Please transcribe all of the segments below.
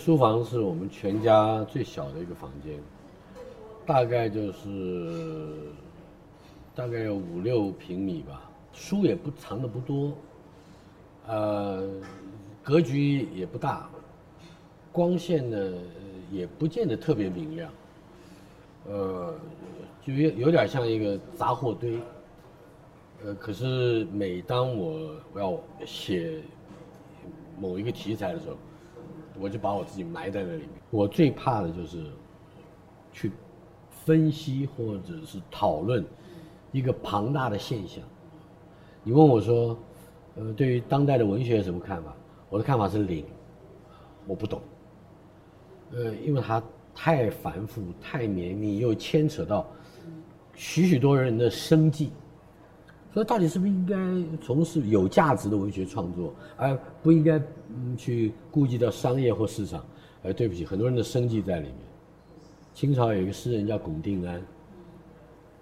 书房是我们全家最小的一个房间，大概就是大概有五六平米吧。书也不藏的不多，呃，格局也不大，光线呢也不见得特别明亮，呃，就有有点像一个杂货堆。呃，可是每当我要写某一个题材的时候，我就把我自己埋在那里面。我最怕的就是去分析或者是讨论一个庞大的现象。你问我说，呃，对于当代的文学有什么看法？我的看法是零，我不懂。呃，因为它太繁复、太绵密，又牵扯到许许多人的生计。所以，到底是不是应该从事有价值的文学创作，而不应该嗯去顾及到商业或市场？呃，对不起，很多人的生计在里面。清朝有一个诗人叫龚定安，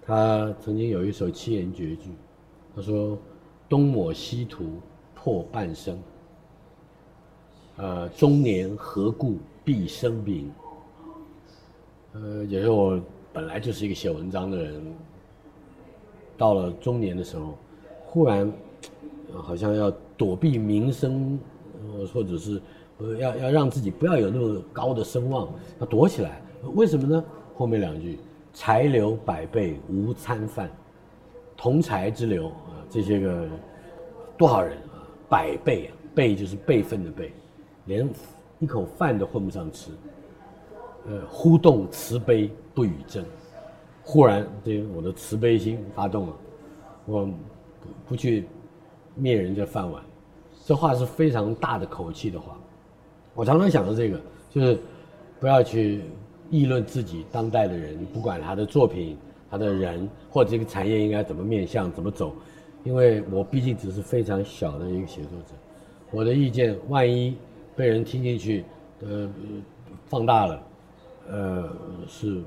他曾经有一首七言绝句，他说：“东抹西涂破半生，呃，中年何故必生病？”呃，也是我本来就是一个写文章的人。到了中年的时候，忽然好像要躲避名声，或者是要要让自己不要有那么高的声望，要躲起来。为什么呢？后面两句：财流百倍无餐饭，同财之流啊，这些个多少人啊，百倍啊，倍就是辈分的辈，连一口饭都混不上吃。呃，忽动慈悲不与争。忽然，对我的慈悲心发动了，我不不去灭人家饭碗，这话是非常大的口气的话。我常常想着这个，就是不要去议论自己当代的人，不管他的作品、他的人或者这个产业应该怎么面向、怎么走，因为我毕竟只是非常小的一个写作者，我的意见万一被人听进去，呃，放大了，呃，是。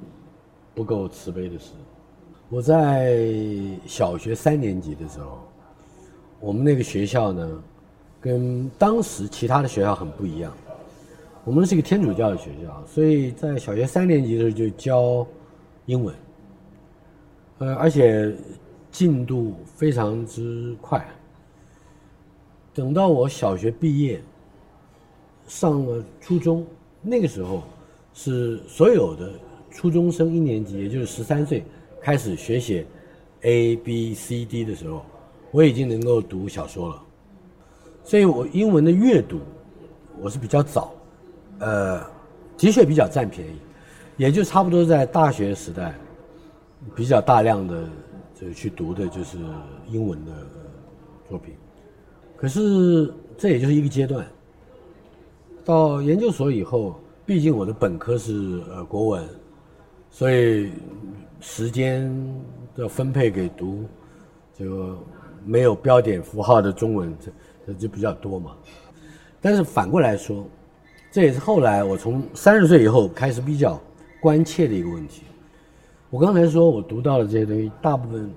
不够慈悲的事。我在小学三年级的时候，我们那个学校呢，跟当时其他的学校很不一样。我们是一个天主教的学校，所以在小学三年级的时候就教英文，呃，而且进度非常之快。等到我小学毕业，上了初中，那个时候是所有的。初中生一年级，也就是十三岁，开始学写 A B C D 的时候，我已经能够读小说了。所以我英文的阅读，我是比较早，呃，的确比较占便宜，也就差不多在大学时代，比较大量的就去读的就是英文的作品。可是这也就是一个阶段。到研究所以后，毕竟我的本科是呃国文。所以时间的分配给读这个没有标点符号的中文，这这就比较多嘛。但是反过来说，这也是后来我从三十岁以后开始比较关切的一个问题。我刚才说我读到的这些东西，大部分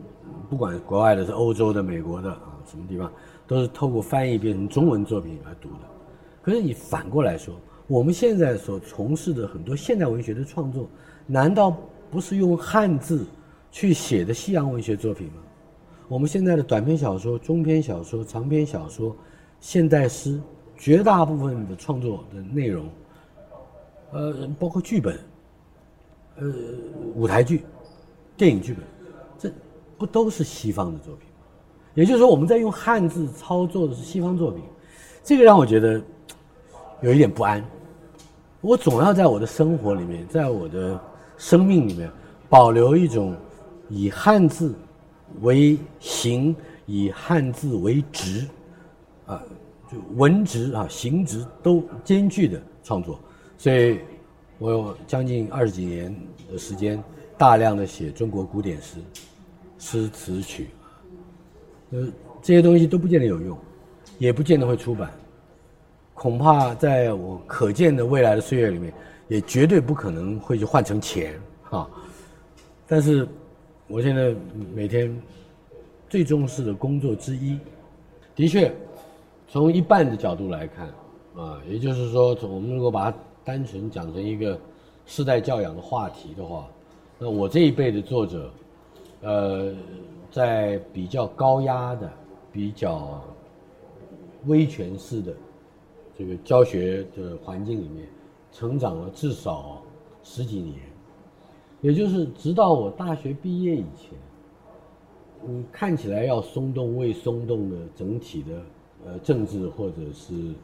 不管国外的是欧洲的、美国的啊，什么地方都是透过翻译变成中文作品来读的。可是你反过来说，我们现在所从事的很多现代文学的创作。难道不是用汉字去写的西洋文学作品吗？我们现在的短篇小说、中篇小说、长篇小说、现代诗，绝大部分的创作的内容，呃，包括剧本，呃，舞台剧、电影剧本，这不都是西方的作品吗？也就是说，我们在用汉字操作的是西方作品，这个让我觉得有一点不安。我总要在我的生活里面，在我的。生命里面保留一种以汉字为形、以汉字为质，啊，就文质啊、形质都兼具的创作。所以，我有将近二十几年的时间，大量的写中国古典诗、诗词曲，呃，这些东西都不见得有用，也不见得会出版，恐怕在我可见的未来的岁月里面。也绝对不可能会去换成钱，哈。但是，我现在每天最重视的工作之一，的确，从一半的角度来看，啊，也就是说，从我们如果把它单纯讲成一个世代教养的话题的话，那我这一辈的作者，呃，在比较高压的、比较威权式的这个教学的环境里面，成长了至少十几年，也就是直到我大学毕业以前，嗯，看起来要松动未松动的整体的呃政治或者是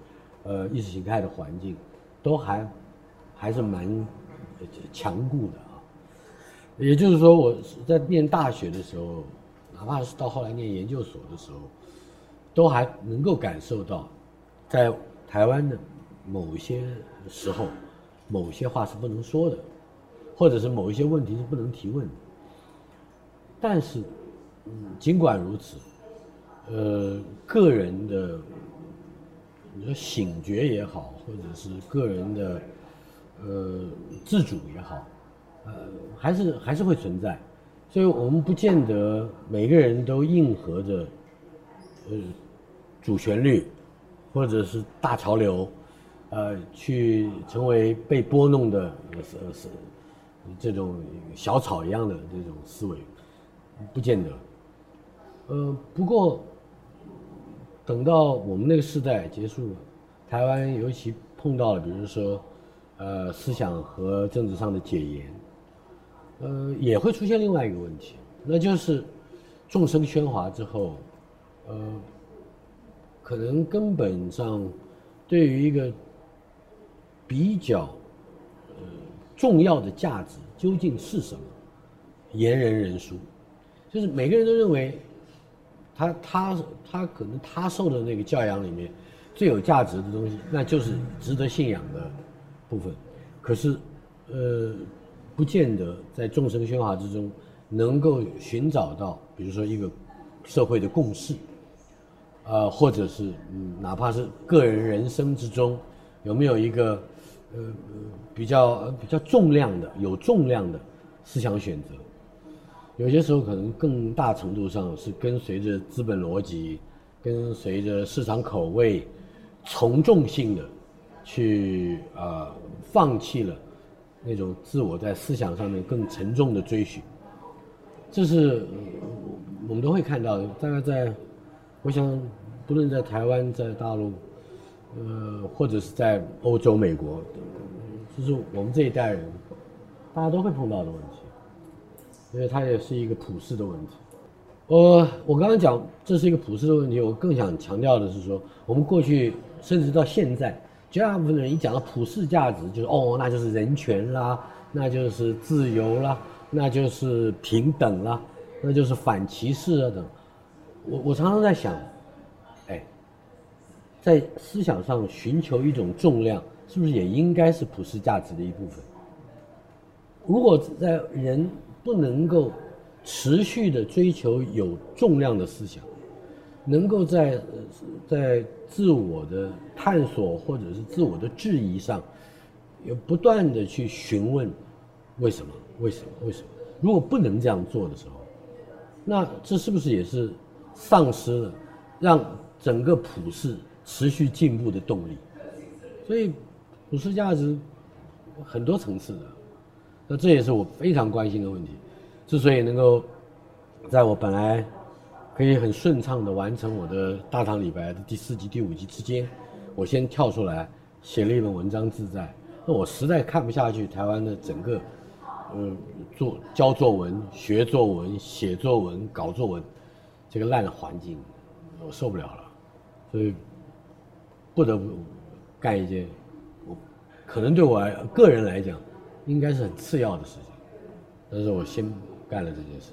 呃意识形态的环境，都还还是蛮强固的啊。也就是说，我在念大学的时候，哪怕是到后来念研究所的时候，都还能够感受到，在台湾的某些时候，某些话是不能说的，或者是某一些问题是不能提问的。但是，嗯，尽管如此，呃，个人的你说醒觉也好，或者是个人的呃自主也好，呃，还是还是会存在。所以我们不见得每个人都应和着呃主旋律，或者是大潮流，呃，去成为被拨弄的是是这种小草一样的这种思维，不见得。呃，不过等到我们那个时代结束了，台湾尤其碰到了，比如说呃思想和政治上的解严，呃，也会出现另外一个问题，那就是众生喧哗之后，呃，可能根本上对于一个比较呃重要的价值究竟是什么，言人人殊，就是每个人都认为他他他可能他受的那个教养里面最有价值的东西，那就是值得信仰的部分，可是呃。不见得在众生喧哗之中能够寻找到，比如说一个社会的共识，啊，或者是嗯，哪怕是个人人生之中有没有一个呃比较比较重量的、有重量的思想选择，有些时候可能更大程度上是跟随着资本逻辑，跟随着市场口味，从众性的去啊放弃了。那种自我在思想上面更沉重的追寻，这是我们都会看到的。大概在，我想，不论在台湾、在大陆，呃，或者是在欧洲、美国，就是我们这一代人，大家都会碰到的问题，因为它也是一个普世的问题。呃我刚刚讲这是一个普世的问题，我更想强调的是说，我们过去甚至到现在。绝大部分的人一讲到普世价值，就是哦，那就是人权啦，那就是自由啦，那就是平等啦，那就是反歧视啊等。我我常常在想，在思想上寻求一种重量，是不是也应该是普世价值的一部分？如果在人不能够持续的追求有重量的思想，能够在在自我的探索或者是自我的质疑上，有不断的去询问为什么为什么为什么？如果不能这样做的时候，那这是不是也是丧失了让整个普世持续进步的动力？所以普世价值很多层次的，那这也是我非常关心的问题。之所以能够在我本来。可以很顺畅的完成我的大唐李白的第四集、第五集之间，我先跳出来写了一本文章自在。那我实在看不下去台湾的整个，呃，做教作文、学作文、写作文、搞作文这个烂环境，我受不了了，所以不得不干一件我可能对我个人来讲应该是很次要的事情，但是我先干了这件事。